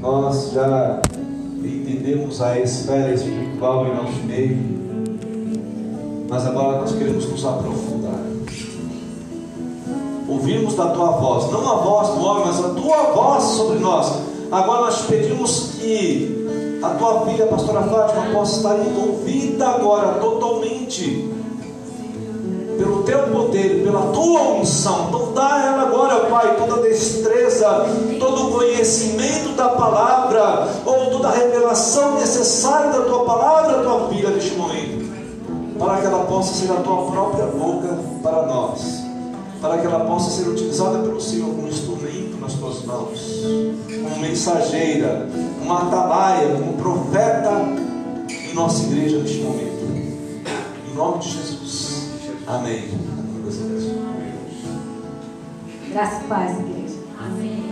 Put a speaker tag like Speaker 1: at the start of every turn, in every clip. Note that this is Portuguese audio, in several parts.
Speaker 1: Nós já entendemos a esfera espiritual em nosso meio, mas agora nós queremos nos aprofundar. Ouvimos da tua voz, não a voz do homem, mas a tua voz sobre nós. Agora nós pedimos que a tua filha, a pastora Fátima, possa estar envolvida agora totalmente pelo teu poder, pela tua unção. Então dá ela agora, Pai, toda destreza, todo conhecimento da palavra, ou toda revelação necessária da tua palavra, tua filha, neste momento, para que ela possa ser a tua própria boca para nós, para que ela possa ser utilizada pelo Senhor como instrumento nas tuas mãos, como mensageira, uma atalaia, como profeta em nossa igreja neste momento. Em nome de Jesus. Amém.
Speaker 2: Graças e paz, igreja. Amém.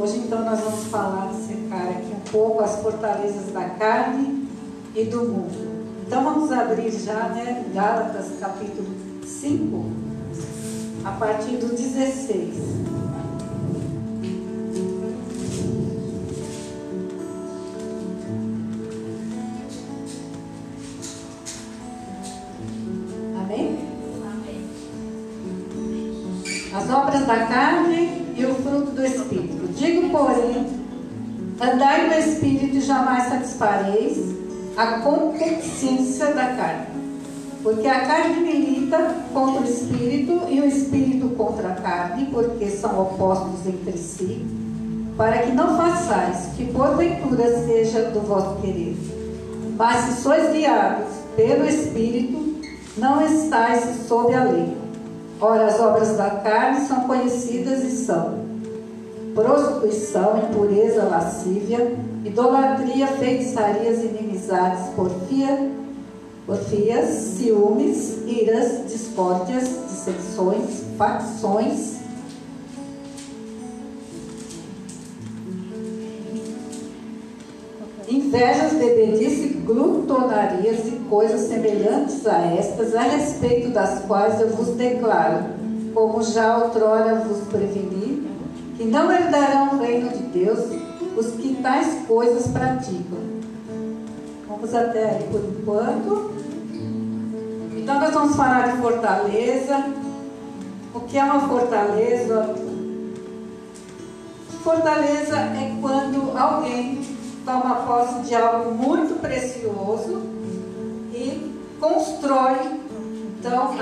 Speaker 2: Hoje então nós vamos falar, secar aqui um pouco as fortalezas da carne e do mundo. Então vamos abrir já, né, Gálatas capítulo 5, a partir do 16. Da carne e o fruto do Espírito. Digo, porém, andai no Espírito e jamais satisfareis a concupiscência da carne. Porque a carne milita contra o Espírito e o Espírito contra a carne, porque são opostos entre si, para que não façais que porventura seja do vosso querer. Mas se sois guiados pelo Espírito, não estáis sob a lei. Ora, as obras da carne são conhecidas e são prostituição, impureza, lascívia, idolatria, feitiçarias, inimizades, porfia, porfias, ciúmes, iras, discórdias, dissensões, facções, invejas, bebedice, glutonarias e coisas semelhantes a estas, a respeito das quais eu vos declaro, como já outrora vos preveni, que não herdarão o reino de Deus os que tais coisas praticam. Vamos até aí por enquanto. Então nós vamos falar de fortaleza. O que é uma fortaleza? Fortaleza é quando alguém toma posse de algo muito precioso e constrói então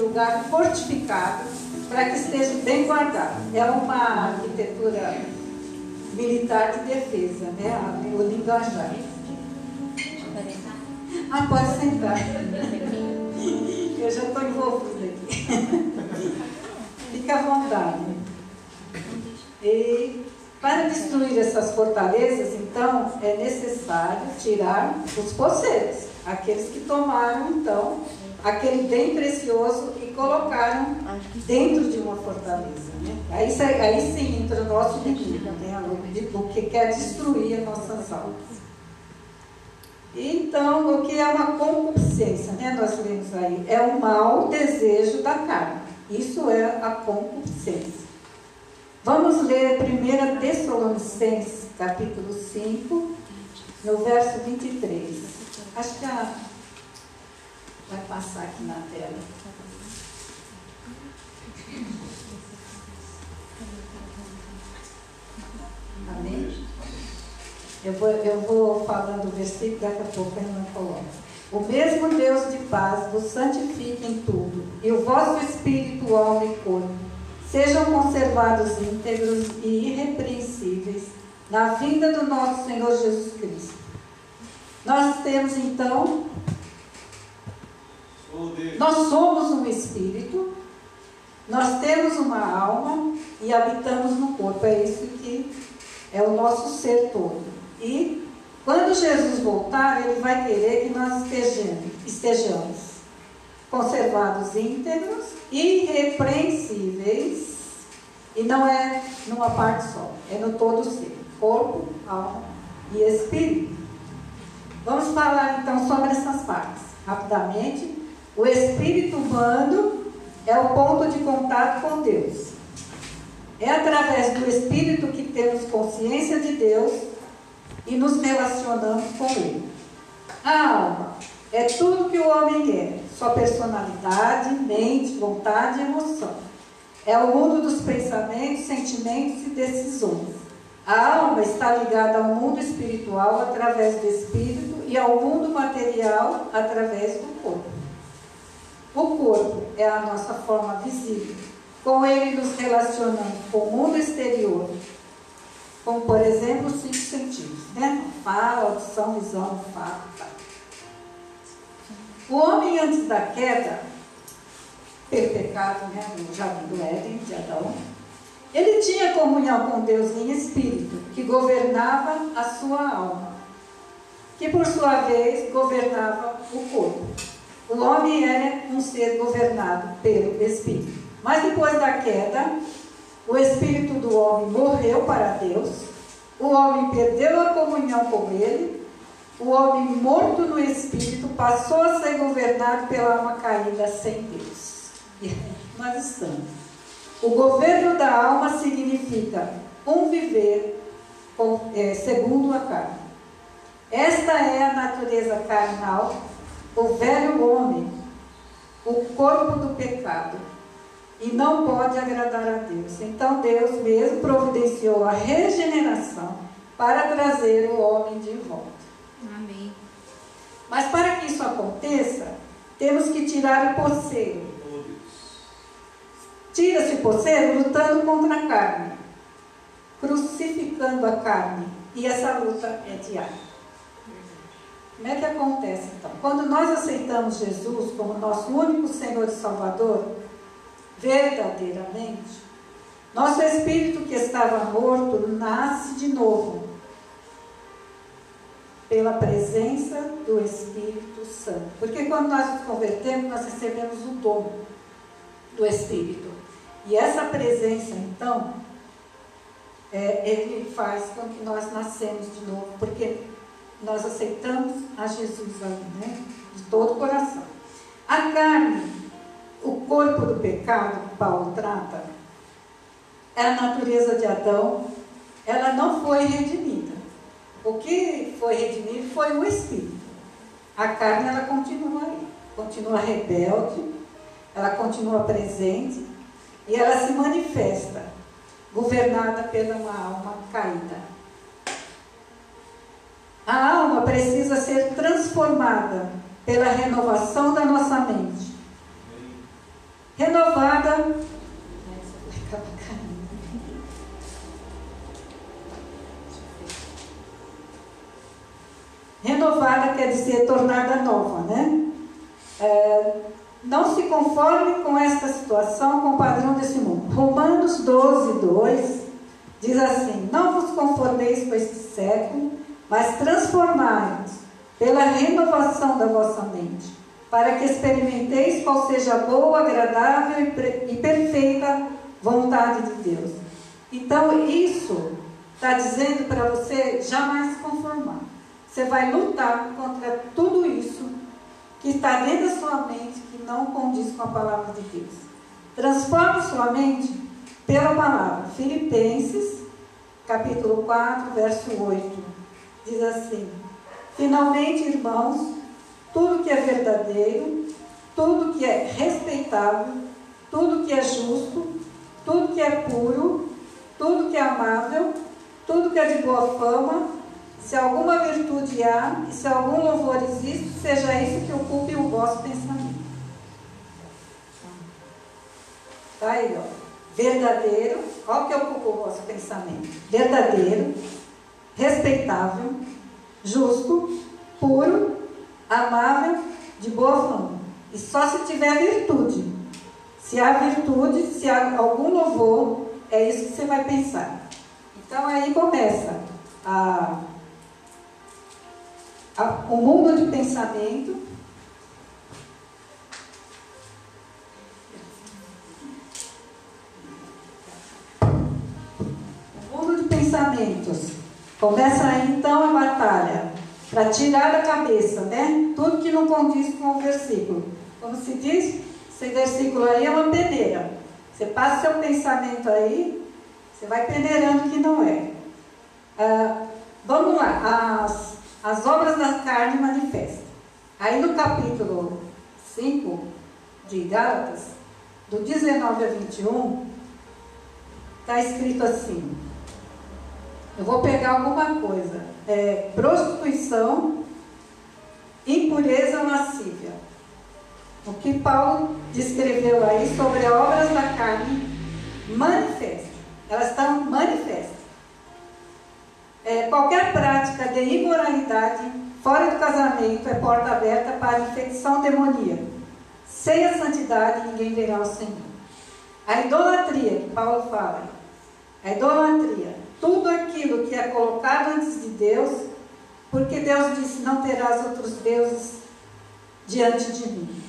Speaker 2: lugar fortificado para que esteja bem guardado. É uma arquitetura militar de defesa, né? o linguajar. Ah, pode sentar. Eu já estou envolvida aqui. Fica à vontade. E para destruir essas fortalezas, então, é necessário tirar os posseiros, aqueles que tomaram, então, aquele bem precioso e colocaram dentro de uma fortaleza. Né? Aí, aí sim entra o nosso inimigo, né? o que quer destruir as nossas almas. Então, o que é uma concupiscência? Né? Nós lemos aí, é o mau desejo da carne. Isso é a concupiscência. Vamos ler 1 Tessalonicenses, capítulo 5, no verso 23. Acho que a... vai passar aqui na tela. Amém? Eu vou, eu vou falando o versículo, daqui a pouco eu não coloco. O mesmo Deus de paz vos santifique em tudo, e o vosso espírito, alma e corpo sejam conservados íntegros e irrepreensíveis na vinda do nosso Senhor Jesus Cristo. Nós temos então, nós somos um espírito, nós temos uma alma e habitamos no corpo. É isso que é o nosso ser todo. E quando Jesus voltar, ele vai querer que nós estejamos, estejamos conservados íntegros, irrepreensíveis, e não é numa parte só, é no todo ser, corpo, alma e espírito. Vamos falar então sobre essas partes, rapidamente. O espírito humano é o ponto de contato com Deus. É através do Espírito que temos consciência de Deus e nos relacionamos com Ele. A alma é tudo que o homem é: sua personalidade, mente, vontade e emoção. É o mundo dos pensamentos, sentimentos e decisões. A alma está ligada ao mundo espiritual através do espírito e ao mundo material através do corpo. O corpo é a nossa forma visível. Com ele nos relacionamos com o mundo exterior, como por exemplo os cinco sentidos, né? Fala, audição, visão, olfato. Tá. O homem antes da queda, pelo pecado, né, no jardim do Éden, de Adão, ele tinha comunhão com Deus em espírito, que governava a sua alma, que por sua vez governava o corpo. O homem era um ser governado pelo espírito. Mas depois da queda, o espírito do homem morreu para Deus, o homem perdeu a comunhão com ele, o homem morto no espírito passou a ser governado pela alma caída sem Deus. E nós estamos. O governo da alma significa um viver é, segundo a carne. Esta é a natureza carnal, o velho homem, o corpo do pecado, e não pode agradar a Deus. Então Deus mesmo providenciou a regeneração para trazer o homem de volta.
Speaker 3: Amém.
Speaker 2: Mas para que isso aconteça, temos que tirar o poceiro Tira-se o poceiro lutando contra a carne, crucificando a carne. E essa luta é diária. Como é que acontece então? Quando nós aceitamos Jesus como nosso único Senhor e Salvador, verdadeiramente, nosso espírito que estava morto nasce de novo pela presença do Espírito Santo. Porque quando nós nos convertemos, nós recebemos o dom do Espírito. E essa presença, então, é, ele faz com que nós nascemos de novo, porque nós aceitamos a Jesus né? De todo o coração. A carne, o corpo do pecado que Paulo trata, é a natureza de Adão, ela não foi redimida. O que foi redimido foi o espírito. A carne, ela continua aí, continua rebelde, ela continua presente, e ela se manifesta, governada pela uma alma caída. A alma precisa ser transformada pela renovação da nossa mente. Renovada. Renovada quer dizer tornada nova, né? É, não se conforme com esta situação, com o padrão desse mundo. Romanos 12, 2 diz assim: Não vos conformeis com este século, mas transformai-vos pela renovação da vossa mente, para que experimenteis qual seja a boa, agradável e perfeita vontade de Deus. Então, isso está dizendo para você jamais se conformar. Você vai lutar contra tudo isso que está dentro da sua mente, não condiz com a palavra de Deus. Transforme sua mente pela palavra. Filipenses, capítulo 4, verso 8. Diz assim: Finalmente, irmãos, tudo que é verdadeiro, tudo que é respeitável, tudo que é justo, tudo que é puro, tudo que é amável, tudo que é de boa fama, se alguma virtude há e se algum louvor existe, seja isso que ocupe o vosso pensamento. Tá aí, ó. Verdadeiro, qual que ocupa o vosso pensamento? Verdadeiro, respeitável, justo, puro, amável, de boa fama. E só se tiver virtude. Se há virtude, se há algum louvor, é isso que você vai pensar. Então aí começa a, a, o mundo de pensamento pensamentos. Começa então a batalha para tirar da cabeça, né? Tudo que não condiz com o versículo. Como se diz, esse versículo aí é uma peneira. Você passa seu pensamento aí Você vai peneirando que não é. Ah, vamos lá, as, as obras da carne manifestam. Aí no capítulo 5 de Gálatas, do 19 a 21, está escrito assim. Eu vou pegar alguma coisa. É, prostituição, impureza lascívia. O que Paulo descreveu aí sobre obras da carne manifesta. Elas estão manifestas. É, qualquer prática de imoralidade fora do casamento é porta aberta para infecção demoníaca. Sem a santidade, ninguém verá o Senhor. A idolatria, que Paulo fala, a idolatria, tudo aquilo que é colocado antes de Deus, porque Deus disse: Não terás outros deuses diante de mim.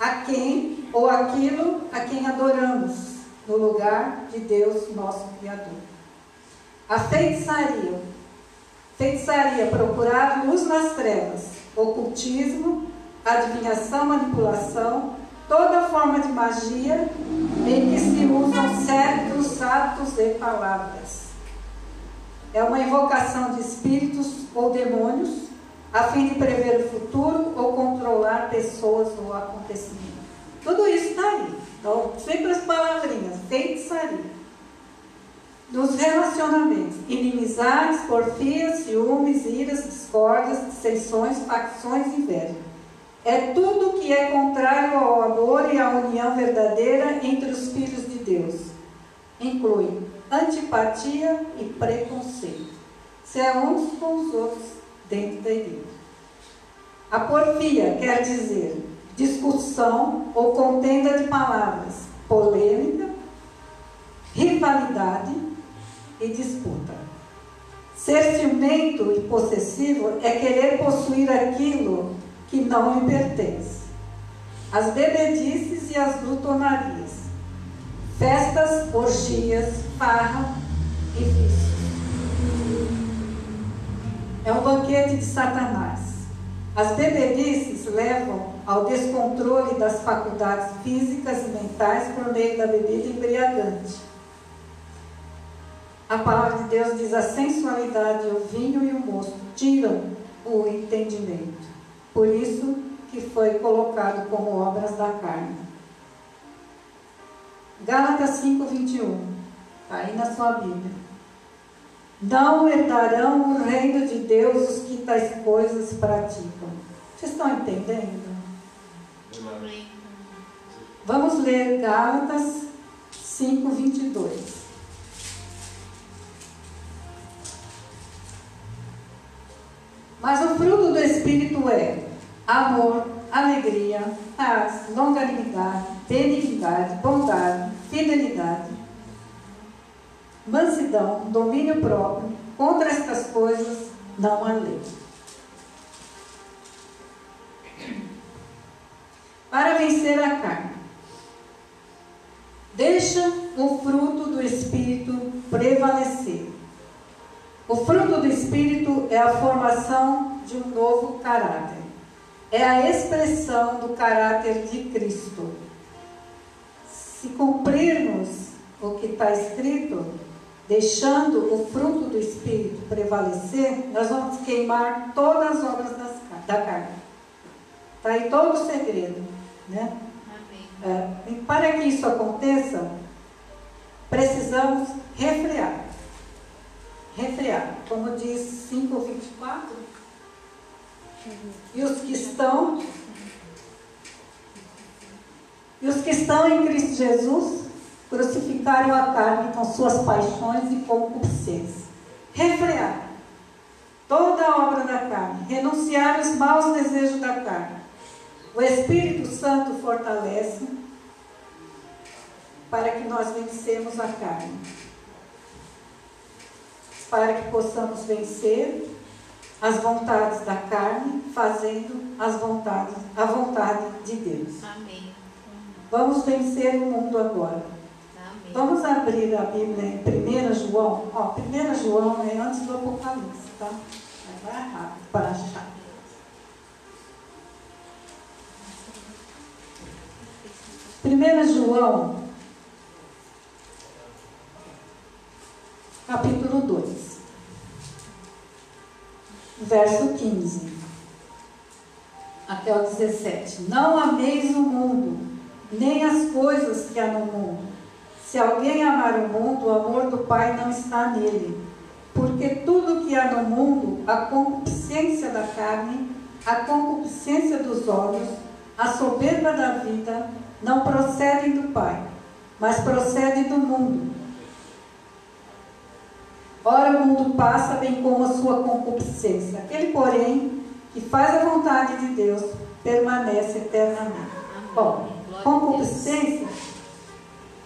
Speaker 2: A quem ou aquilo a quem adoramos no lugar de Deus, nosso Criador. A feitiçaria. Feitiçaria, procurar luz nas trevas, ocultismo, adivinhação, manipulação, toda forma de magia em que se usam certos atos e palavras. É uma invocação de espíritos ou demônios a fim de prever o futuro ou controlar pessoas ou acontecimentos. Tudo isso está aí. Então, sempre as palavrinhas, feitiçaria. Nos relacionamentos, inimizades, porfias, ciúmes, iras, discórdias, dissensões, facções e inveja é tudo que é contrário ao amor e à união verdadeira entre os filhos de Deus. Inclui antipatia e preconceito. Se é uns com os outros dentro da igreja. A porfia quer dizer discussão ou contenda de palavras, polêmica, rivalidade e disputa. Ser ciumento e possessivo é querer possuir aquilo que não lhe pertence. As bebedices e as glutonarias, festas, orgias, farra e vícios. É um banquete de Satanás. As bebedices levam ao descontrole das faculdades físicas e mentais por meio da bebida embriagante. A palavra de Deus diz: a sensualidade, o vinho e o moço tiram o entendimento. Por isso que foi colocado como obras da carne. Gálatas 5, 21. Está aí na sua Bíblia. Não herdarão o reino de Deus os que tais coisas praticam. Vocês estão entendendo? Vamos ler Gálatas 5, 22. Mas o fruto do Espírito é amor, alegria, paz, longanimidade, benignidade, bondade, fidelidade, mansidão, domínio próprio. Contra estas coisas não há lei. Para vencer a carne, deixa o fruto do Espírito prevalecer. O fruto do Espírito é a formação de um novo caráter é a expressão do caráter de Cristo. Se cumprirmos o que está escrito, deixando o fruto do Espírito prevalecer, nós vamos queimar todas as obras das, da carne. Está aí todo o segredo. Né? É, e para que isso aconteça, precisamos refrear. Refrear. Como diz 5,24, e os que estão e os que estão em Cristo Jesus crucificaram a carne com suas paixões e concupiscências. Refrear toda a obra da carne, renunciar os maus desejos da carne. O Espírito Santo fortalece para que nós vencemos a carne. Para que possamos vencer as vontades da carne, fazendo as vontades, a vontade de Deus.
Speaker 3: Amém.
Speaker 2: Vamos vencer o mundo agora.
Speaker 3: Amém.
Speaker 2: Vamos abrir a Bíblia em 1 João. Ó, 1 João é antes do Apocalipse, tá? Vai rápido para achar. Primeira João verso 15 até o 17. Não ameis o mundo, nem as coisas que há no mundo. Se alguém amar o mundo, o amor do Pai não está nele. Porque tudo que há no mundo, a concupiscência da carne, a concupiscência dos olhos, a soberba da vida, não procedem do Pai, mas procedem do mundo. Ora, o mundo passa, bem como a sua concupiscência. Aquele, porém, que faz a vontade de Deus, permanece eternamente. Bom, concupiscência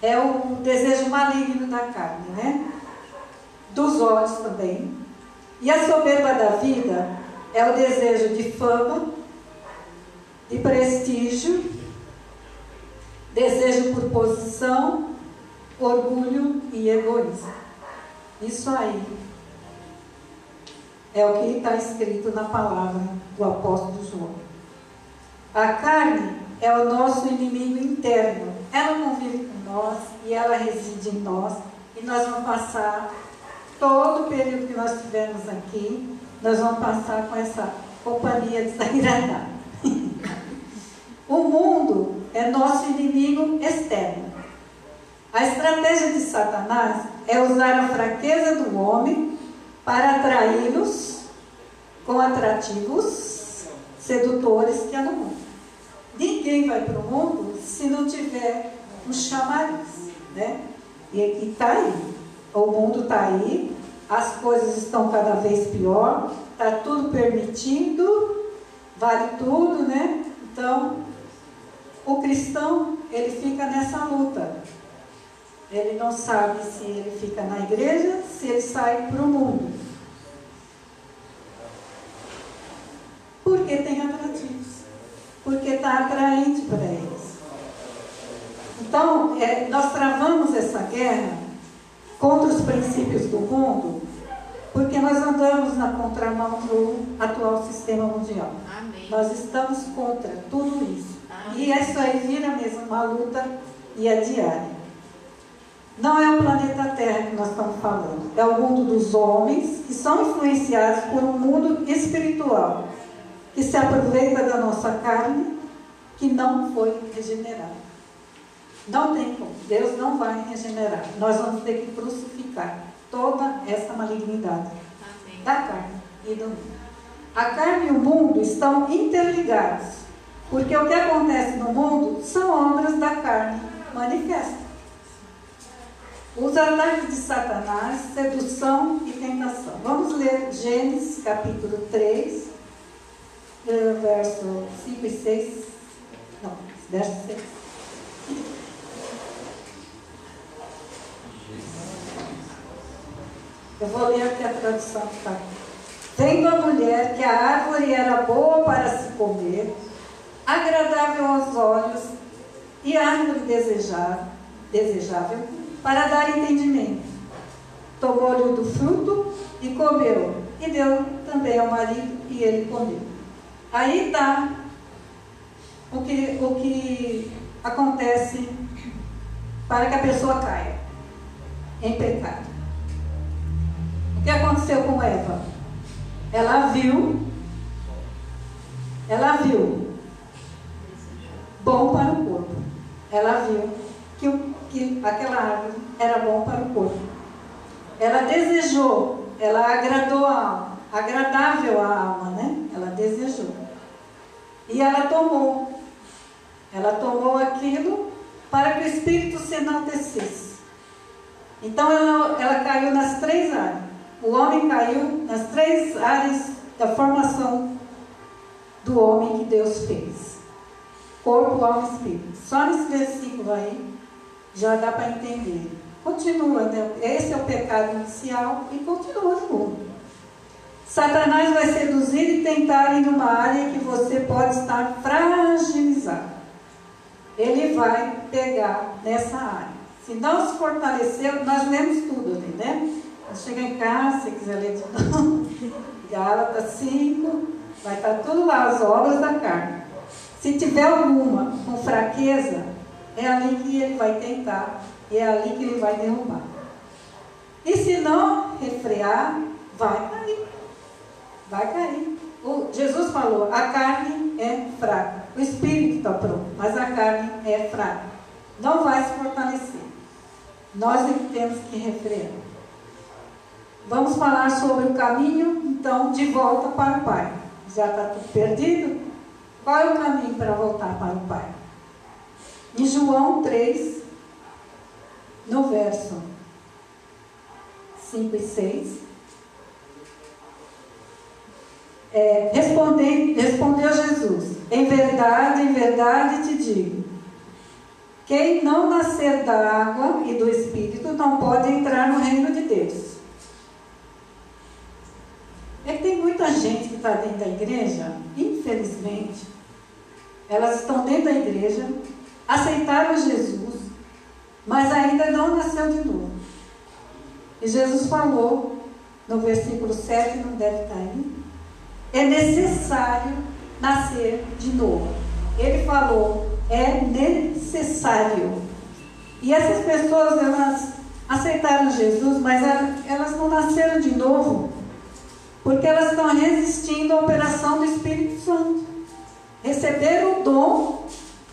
Speaker 2: é o desejo maligno da carne, né? Dos olhos também. E a soberba da vida é o desejo de fama, de prestígio, desejo por posição, orgulho e egoísmo. Isso aí é o que está escrito na palavra do apóstolo João. A carne é o nosso inimigo interno. Ela convive com nós e ela reside em nós. E nós vamos passar todo o período que nós estivermos aqui, nós vamos passar com essa companhia desagradável. o mundo é nosso inimigo externo. A estratégia de Satanás é usar a fraqueza do homem para atraí-los com atrativos sedutores que há no mundo. Ninguém vai para o mundo se não tiver um chamariz, né? E está aí. O mundo está aí, as coisas estão cada vez pior, está tudo permitido, vale tudo, né? Então, o cristão, ele fica nessa luta. Ele não sabe se ele fica na igreja, se ele sai para o mundo. Porque tem atrativos. Porque está atraente para eles. Então, é, nós travamos essa guerra contra os princípios do mundo, porque nós andamos na contramão do atual sistema mundial. Amém. Nós estamos contra tudo isso. Amém. E isso aí vira mesmo uma luta e é diária. Não é o planeta Terra que nós estamos falando, é o mundo dos homens que são influenciados por um mundo espiritual, que se aproveita da nossa carne, que não foi regenerada. Não tem como, Deus não vai regenerar. Nós vamos ter que crucificar toda essa malignidade Amém. da carne e do mundo. A carne e o mundo estão interligados, porque o que acontece no mundo são obras da carne manifestas. Os ataques de Satanás, sedução e tentação. Vamos ler Gênesis capítulo 3, eh, verso 5 e 6. Não, verso 6. Eu vou ler aqui a tradução que está. Vendo a mulher que a árvore era boa para se comer, agradável aos olhos e árvore desejável, desejável para dar entendimento. Tomou-lhe do fruto e comeu, e deu também ao marido, e ele comeu. Aí está o que, o que acontece para que a pessoa caia em pecado. O que aconteceu com Eva? Ela viu, ela viu bom para o corpo. Ela viu que o que aquela árvore era bom para o corpo. Ela desejou, ela agradou a alma, agradável à alma, né? Ela desejou. E ela tomou. Ela tomou aquilo para que o espírito se enaltecesse. Então ela, ela caiu nas três áreas. O homem caiu nas três áreas da formação do homem que Deus fez: corpo, alma e espírito. Só nesse versículo aí já dá para entender. Continua, né? esse é o pecado inicial e continua no mundo. Satanás vai seduzir e tentar em uma área que você pode estar fragilizado. Ele vai pegar nessa área. Se não se fortalecer, nós lemos tudo ali, né? Chega em casa, se quiser ler novo, Gálatas 5, vai estar tudo lá, as obras da carne. Se tiver alguma com fraqueza, é ali que ele vai tentar, e é ali que ele vai derrubar. E se não refrear, vai cair. Vai cair. O, Jesus falou: a carne é fraca. O espírito está pronto, mas a carne é fraca. Não vai se fortalecer. Nós é temos que refrear. Vamos falar sobre o caminho, então, de volta para o Pai. Já está tudo perdido? Qual é o caminho para voltar para o Pai? Em João 3, no verso 5 e 6. É, respondeu Jesus: Em verdade, em verdade te digo: quem não nascer da água e do Espírito não pode entrar no reino de Deus. É que tem muita gente que está dentro da igreja, infelizmente, elas estão dentro da igreja, aceitaram Jesus, mas ainda não nasceu de novo. E Jesus falou, no versículo 7, não deve estar aí, é necessário nascer de novo. Ele falou, é necessário. E essas pessoas, elas aceitaram Jesus, mas elas não nasceram de novo, porque elas estão resistindo à operação do Espírito Santo. Receberam o dom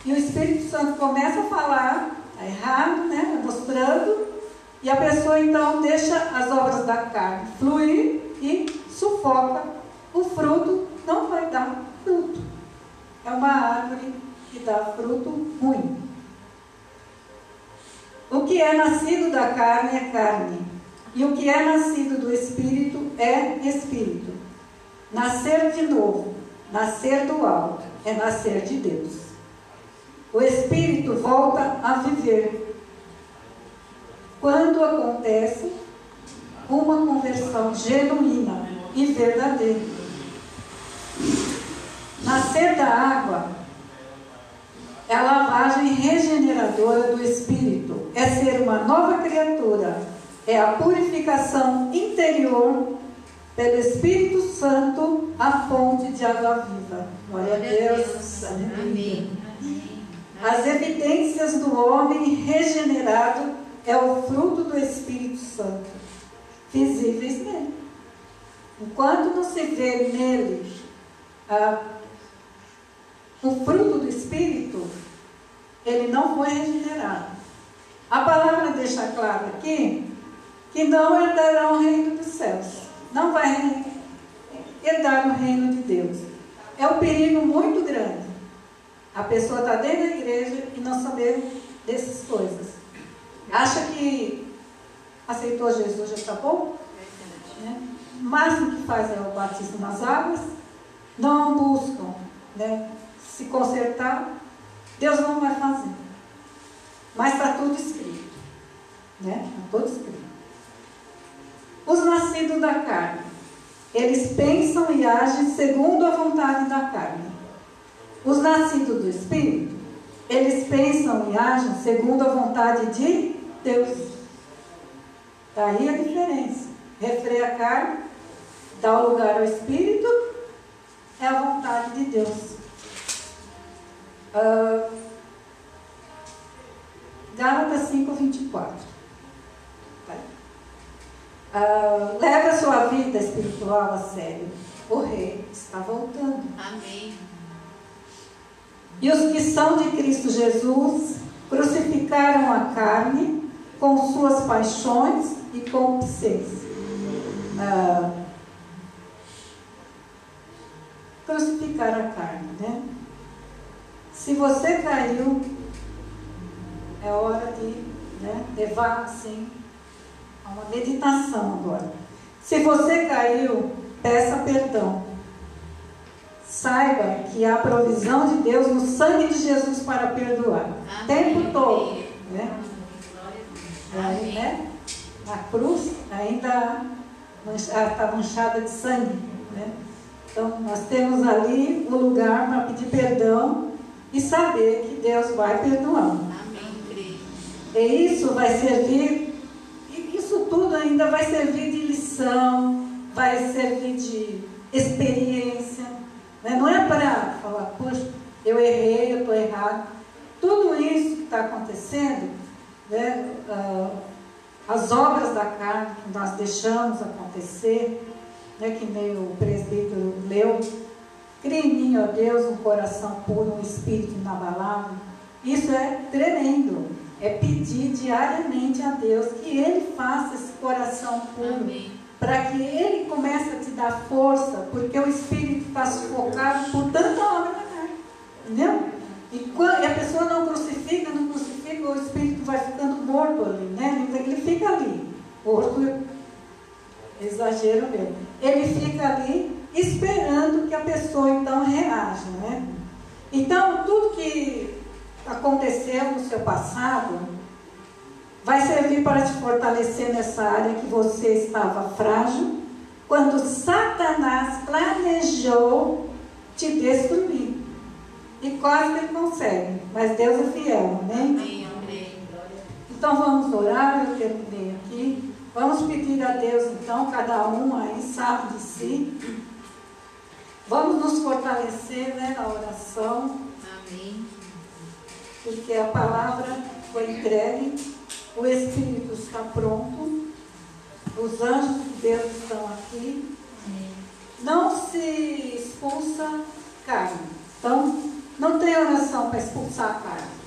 Speaker 2: e o Espírito Santo começa a falar, está errado, né? Mostrando, e a pessoa então deixa as obras da carne fluir e sufoca. O fruto não vai dar fruto. É uma árvore que dá fruto ruim. O que é nascido da carne é carne, e o que é nascido do espírito é espírito. Nascer de novo, nascer do alto, é nascer de Deus. O espírito volta a viver quando acontece uma conversão genuína e verdadeira. Nascer da água é a lavagem regeneradora do espírito, é ser uma nova criatura, é a purificação interior pelo Espírito Santo, a fonte de água viva. Glória a Deus. Amém. As evidências do homem regenerado é o fruto do Espírito Santo, visíveis nele. Enquanto não se vê nele ah, o fruto do Espírito, ele não foi regenerado. A palavra deixa claro aqui que não herdará o reino dos céus. Não vai herdar o reino de Deus. É um perigo muito grande. A pessoa está dentro da igreja e não saber dessas coisas. Acha que aceitou Jesus já está bom? Né? O máximo que faz é o batismo nas águas. Não buscam né, se consertar. Deus não vai fazer. Mas está tudo escrito. Né? Está tudo escrito. Os nascidos da carne, eles pensam e agem segundo a vontade da carne. Os nascidos do Espírito, eles pensam e agem segundo a vontade de Deus. Daí a diferença. Refreia a carne, dá lugar ao Espírito, é a vontade de Deus. Uh, Gálatas 5, 24. Uh, leve a sua vida espiritual a sério. O rei está voltando.
Speaker 3: Amém.
Speaker 2: E os que são de Cristo Jesus crucificaram a carne com suas paixões e concupiscências. Ah, crucificar a carne, né? Se você caiu, é hora de né, levar assim a uma meditação agora. Se você caiu, peça perdão. Saiba que há provisão de Deus no sangue de Jesus para perdoar. O tempo todo. Né? Aí, né? A cruz ainda está manchada de sangue. Né? Então, nós temos ali o lugar para pedir perdão e saber que Deus vai perdoando.
Speaker 3: Amém.
Speaker 2: E isso vai servir, isso tudo ainda vai servir de lição, vai servir de experiência. Não é para falar, poxa, eu errei, eu estou errado. Tudo isso que está acontecendo né, uh, as obras da carne que nós deixamos acontecer, né, que nem o presbítero leu. Cria em mim, ó Deus, um coração puro, um espírito inabalável. Isso é tremendo. É pedir diariamente a Deus que Ele faça esse coração puro. Para que Ele comece a te dar força, porque o espírito está sufocado por tanta obra da carne. Entendeu? E, quando, e a pessoa não crucifica, não crucifica, o espírito vai ficando morto ali, né? Ele fica ali, morto, exagero mesmo. Ele fica ali esperando que a pessoa então reaja, né? Então, tudo que aconteceu no seu passado vai servir para te fortalecer nessa área que você estava frágil, quando Satanás planejou te destruir. E quase ele consegue, mas Deus é fiel, amém? amém. Então vamos orar, eu terminei aqui. Vamos pedir a Deus, então, cada um aí sabe de si. Vamos nos fortalecer né, na oração. Amém. Porque a palavra foi entregue, o Espírito está pronto, os anjos de Deus estão aqui. Amém. Não se expulsa carne. Então, não tem oração para expulsar a carne.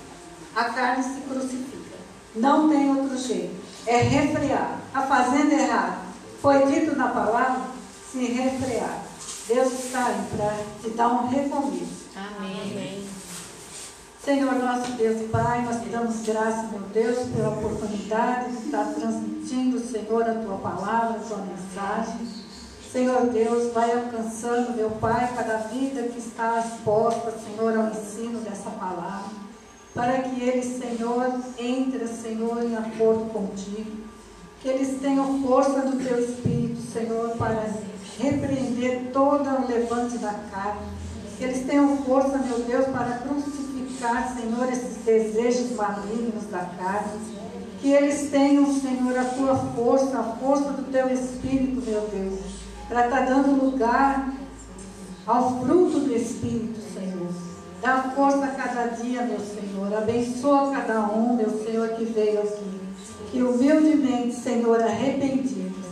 Speaker 2: A carne se crucifica. Não tem outro jeito. É refrear. A fazenda errada. Foi dito na palavra, se refrear. Deus está aí para te dar um recomeço. Amém. Senhor nosso Deus e Pai, nós te damos graças, meu Deus, pela oportunidade de estar transmitindo, Senhor, a tua palavra, a tua mensagem. Senhor Deus, vai alcançando, meu Pai, cada vida que está exposta, Senhor, ao ensino dessa palavra, para que eles, Senhor, entrem, Senhor, em acordo contigo, que eles tenham força do teu Espírito, Senhor, para repreender todo o levante da carne, que eles tenham força, meu Deus, para crucificar, Senhor, esses desejos malignos da carne, que eles tenham, Senhor, a tua força, a força do teu Espírito, meu Deus, para estar tá dando lugar ao fruto do Espírito, Senhor. Dá força a cada dia, meu Senhor. Abençoa cada um, meu Senhor, que veio aqui. Que humildemente, Senhor, arrependidos,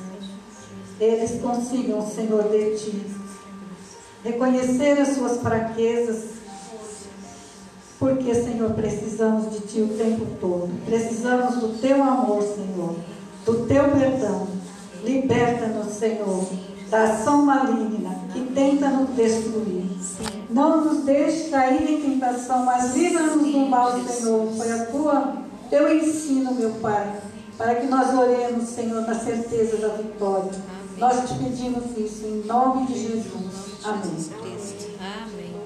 Speaker 2: eles consigam, Senhor, de Ti, reconhecer as suas fraquezas, porque, Senhor, precisamos de Ti o tempo todo. Precisamos do Teu amor, Senhor, do Teu perdão. Liberta-nos, Senhor da ação maligna que tenta nos destruir. Não nos deixe cair em tentação, mas livra-nos do mal, Senhor. Foi a tua, teu ensino, meu Pai, para que nós oremos, Senhor, na certeza da vitória. Nós te pedimos isso em nome de Jesus. Amém. Amém.